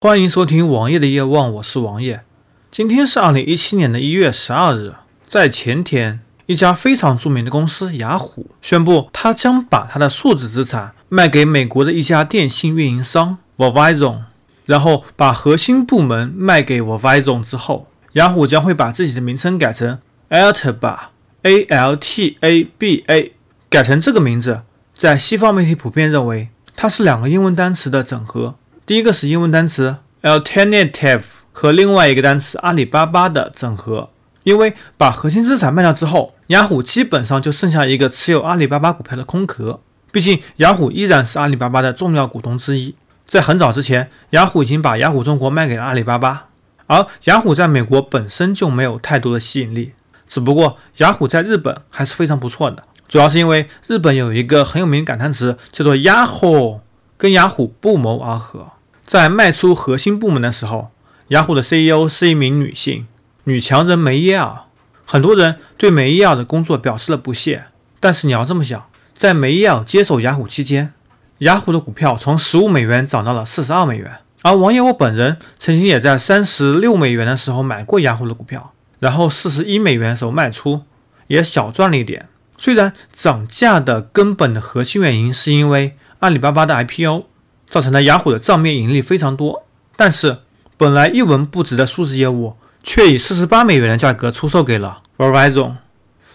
欢迎收听王爷的夜望，我是王爷。今天是二零一七年的一月十二日，在前天，一家非常著名的公司雅虎宣布，它将把它的数字资产卖给美国的一家电信运营商 Verizon，然后把核心部门卖给 Verizon 之后，雅虎将会把自己的名称改成 Altaba，A L T A B A，改成这个名字，在西方媒体普遍认为它是两个英文单词的整合。第一个是英文单词 alternative 和另外一个单词阿里巴巴的整合，因为把核心资产卖掉之后，雅虎基本上就剩下一个持有阿里巴巴股票的空壳。毕竟雅虎依然是阿里巴巴的重要股东之一。在很早之前，雅虎已经把雅虎中国卖给了阿里巴巴，而雅虎在美国本身就没有太多的吸引力。只不过雅虎在日本还是非常不错的，主要是因为日本有一个很有名的感叹词叫做雅虎，跟雅虎不谋而合。在卖出核心部门的时候，雅虎的 CEO 是一名女性，女强人梅耶尔。很多人对梅耶尔的工作表示了不屑，但是你要这么想，在梅耶尔接手雅虎期间，雅虎的股票从十五美元涨到了四十二美元。而王爷我本人曾经也在三十六美元的时候买过雅虎的股票，然后四十一美元的时候卖出，也小赚了一点。虽然涨价的根本的核心原因是因为阿里巴巴的 IPO。造成了雅虎的账面盈利非常多，但是本来一文不值的数字业务却以四十八美元的价格出售给了 Verizon，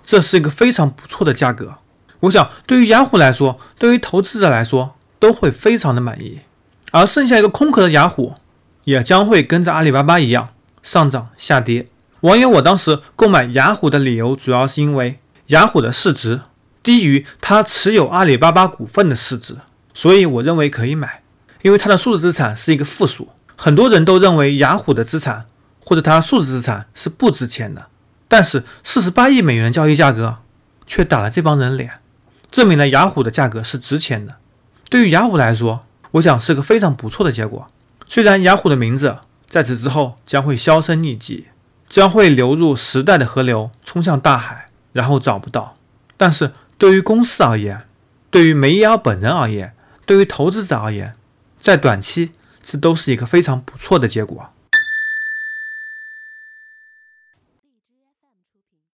这是一个非常不错的价格。我想对于雅虎来说，对于投资者来说都会非常的满意。而剩下一个空壳的雅虎，也将会跟着阿里巴巴一样上涨下跌。网友我当时购买雅虎的理由主要是因为雅虎的市值低于他持有阿里巴巴股份的市值，所以我认为可以买。因为它的数字资产是一个负数，很多人都认为雅虎的资产或者它数字资产是不值钱的，但是四十八亿美元的交易价格却打了这帮人脸，证明了雅虎的价格是值钱的。对于雅虎来说，我想是个非常不错的结果。虽然雅虎的名字在此之后将会销声匿迹，将会流入时代的河流，冲向大海，然后找不到，但是对于公司而言，对于梅耶尔本人而言，对于投资者而言，在短期，这都是一个非常不错的结果。